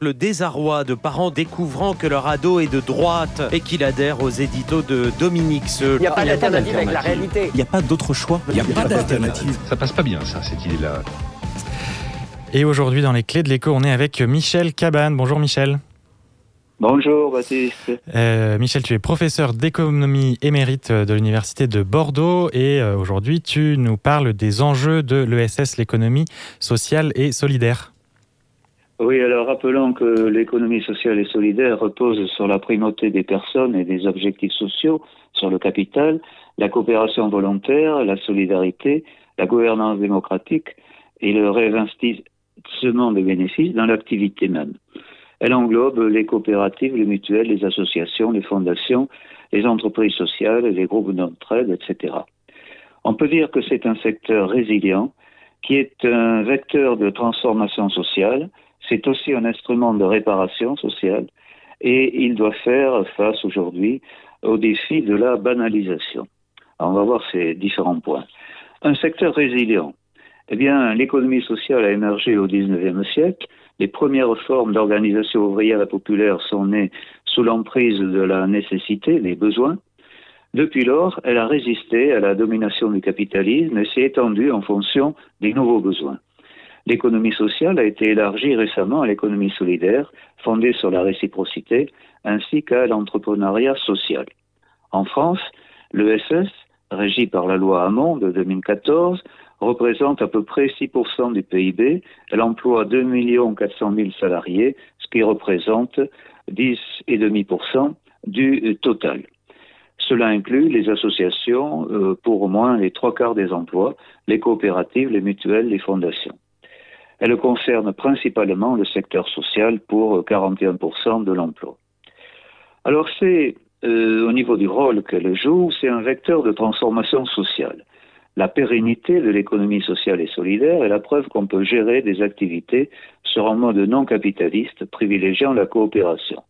Le désarroi de parents découvrant que leur ado est de droite et qu'il adhère aux éditos de Dominique Seul. Il n'y a pas d'alternative avec la réalité. Il n'y a pas d'autre choix. Il n'y a pas d'alternative. Ça passe pas bien, ça, cette idée-là. Et aujourd'hui, dans les clés de l'écho, on est avec Michel Cabane. Bonjour Michel. Bonjour Baptiste. Euh, Michel, tu es professeur d'économie émérite de l'Université de Bordeaux et euh, aujourd'hui tu nous parles des enjeux de l'ESS, l'économie sociale et solidaire. Oui, alors rappelons que l'économie sociale et solidaire repose sur la primauté des personnes et des objectifs sociaux, sur le capital, la coopération volontaire, la solidarité, la gouvernance démocratique et le réinvestissement des bénéfices dans l'activité même. Elle englobe les coopératives, les mutuelles, les associations, les fondations, les entreprises sociales, les groupes d'entraide, etc. On peut dire que c'est un secteur résilient qui est un vecteur de transformation sociale, c'est aussi un instrument de réparation sociale et il doit faire face aujourd'hui au défi de la banalisation. on va voir ces différents points. Un secteur résilient. Eh bien, l'économie sociale a émergé au XIXe siècle. Les premières formes d'organisation ouvrière et populaire sont nées sous l'emprise de la nécessité, des besoins. Depuis lors, elle a résisté à la domination du capitalisme et s'est étendue en fonction des nouveaux besoins. L'économie sociale a été élargie récemment à l'économie solidaire, fondée sur la réciprocité, ainsi qu'à l'entrepreneuriat social. En France, l'ESS, régi par la loi Hamon de 2014, représente à peu près 6% du PIB. Elle emploie 2 400 000 salariés, ce qui représente 10,5% du total. Cela inclut les associations euh, pour au moins les trois quarts des emplois, les coopératives, les mutuelles, les fondations. Elle concerne principalement le secteur social pour 41% de l'emploi. Alors c'est euh, au niveau du rôle qu'elle joue, c'est un vecteur de transformation sociale. La pérennité de l'économie sociale et solidaire est la preuve qu'on peut gérer des activités sur un mode non capitaliste privilégiant la coopération.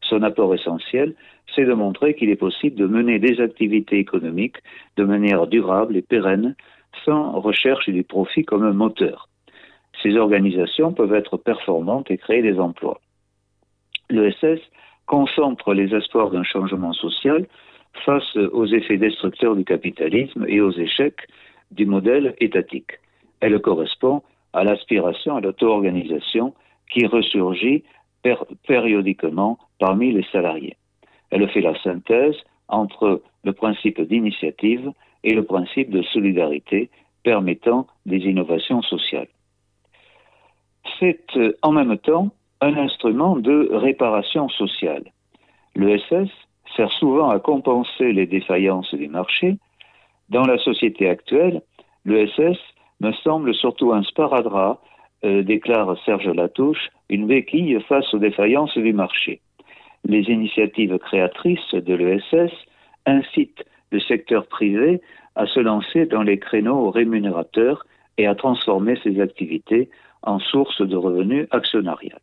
Son apport essentiel, c'est de montrer qu'il est possible de mener des activités économiques de manière durable et pérenne sans recherche du profit comme un moteur ces organisations peuvent être performantes et créer des emplois. L'ESS concentre les espoirs d'un changement social face aux effets destructeurs du capitalisme et aux échecs du modèle étatique. Elle correspond à l'aspiration à l'auto-organisation qui ressurgit périodiquement parmi les salariés. Elle fait la synthèse entre le principe d'initiative et le principe de solidarité permettant des innovations sociales c'est euh, en même temps un instrument de réparation sociale. L'ESS sert souvent à compenser les défaillances du marché. Dans la société actuelle, l'ESS me semble surtout un sparadrap, euh, déclare Serge Latouche, une béquille face aux défaillances du marché. Les initiatives créatrices de l'ESS incitent le secteur privé à se lancer dans les créneaux rémunérateurs et à transformer ses activités en source de revenus actionnarial.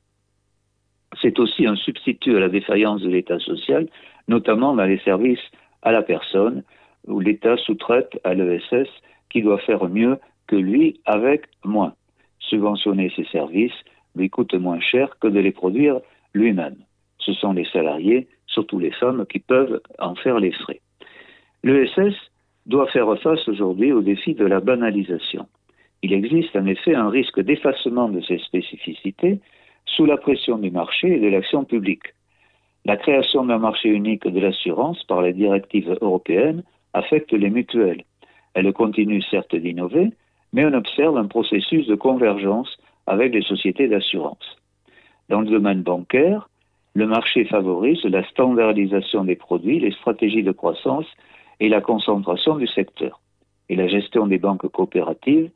C'est aussi un substitut à la défaillance de l'État social, notamment dans les services à la personne, où l'État sous-traite à l'ESS qui doit faire mieux que lui avec moins. Subventionner ses services lui coûte moins cher que de les produire lui-même. Ce sont les salariés, surtout les femmes, qui peuvent en faire les frais. L'ESS doit faire face aujourd'hui au défi de la banalisation. Il existe en effet un risque d'effacement de ces spécificités sous la pression du marché et de l'action publique. La création d'un marché unique de l'assurance par les directives européennes affecte les mutuelles. Elle continue certes d'innover, mais on observe un processus de convergence avec les sociétés d'assurance. Dans le domaine bancaire, le marché favorise la standardisation des produits, les stratégies de croissance et la concentration du secteur. Et la gestion des banques coopératives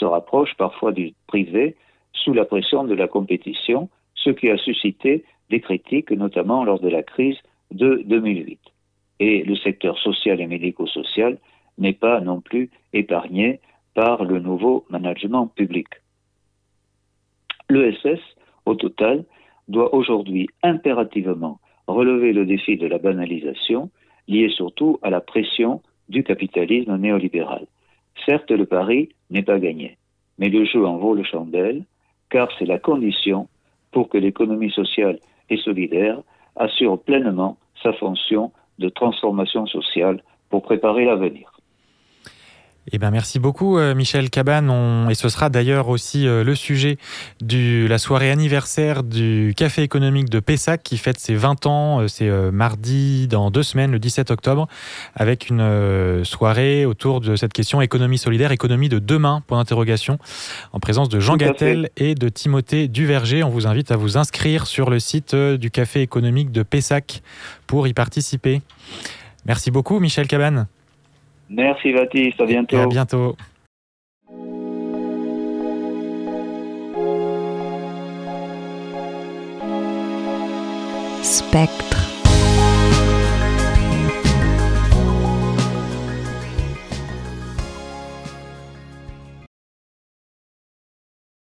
se rapproche parfois du privé sous la pression de la compétition, ce qui a suscité des critiques, notamment lors de la crise de 2008. Et le secteur social et médico-social n'est pas non plus épargné par le nouveau management public. L'ESS, au total, doit aujourd'hui impérativement relever le défi de la banalisation, lié surtout à la pression du capitalisme néolibéral. Certes, le pari n'est pas gagné, mais le jeu en vaut le chandelle, car c'est la condition pour que l'économie sociale et solidaire assure pleinement sa fonction de transformation sociale pour préparer l'avenir. Eh ben, merci beaucoup euh, Michel Cabane. Et ce sera d'ailleurs aussi euh, le sujet de la soirée anniversaire du Café économique de Pessac qui fête ses 20 ans. Euh, c'est mardi dans deux semaines, le 17 octobre, avec une soirée autour de cette question économie solidaire, économie de demain, point d'interrogation, en présence de Jean Gattel et de Timothée Duverger. On vous invite à vous inscrire sur le site du Café économique de Pessac pour y participer. Merci beaucoup Michel Cabane. Merci Baptiste, à bientôt. à bientôt. Spectre.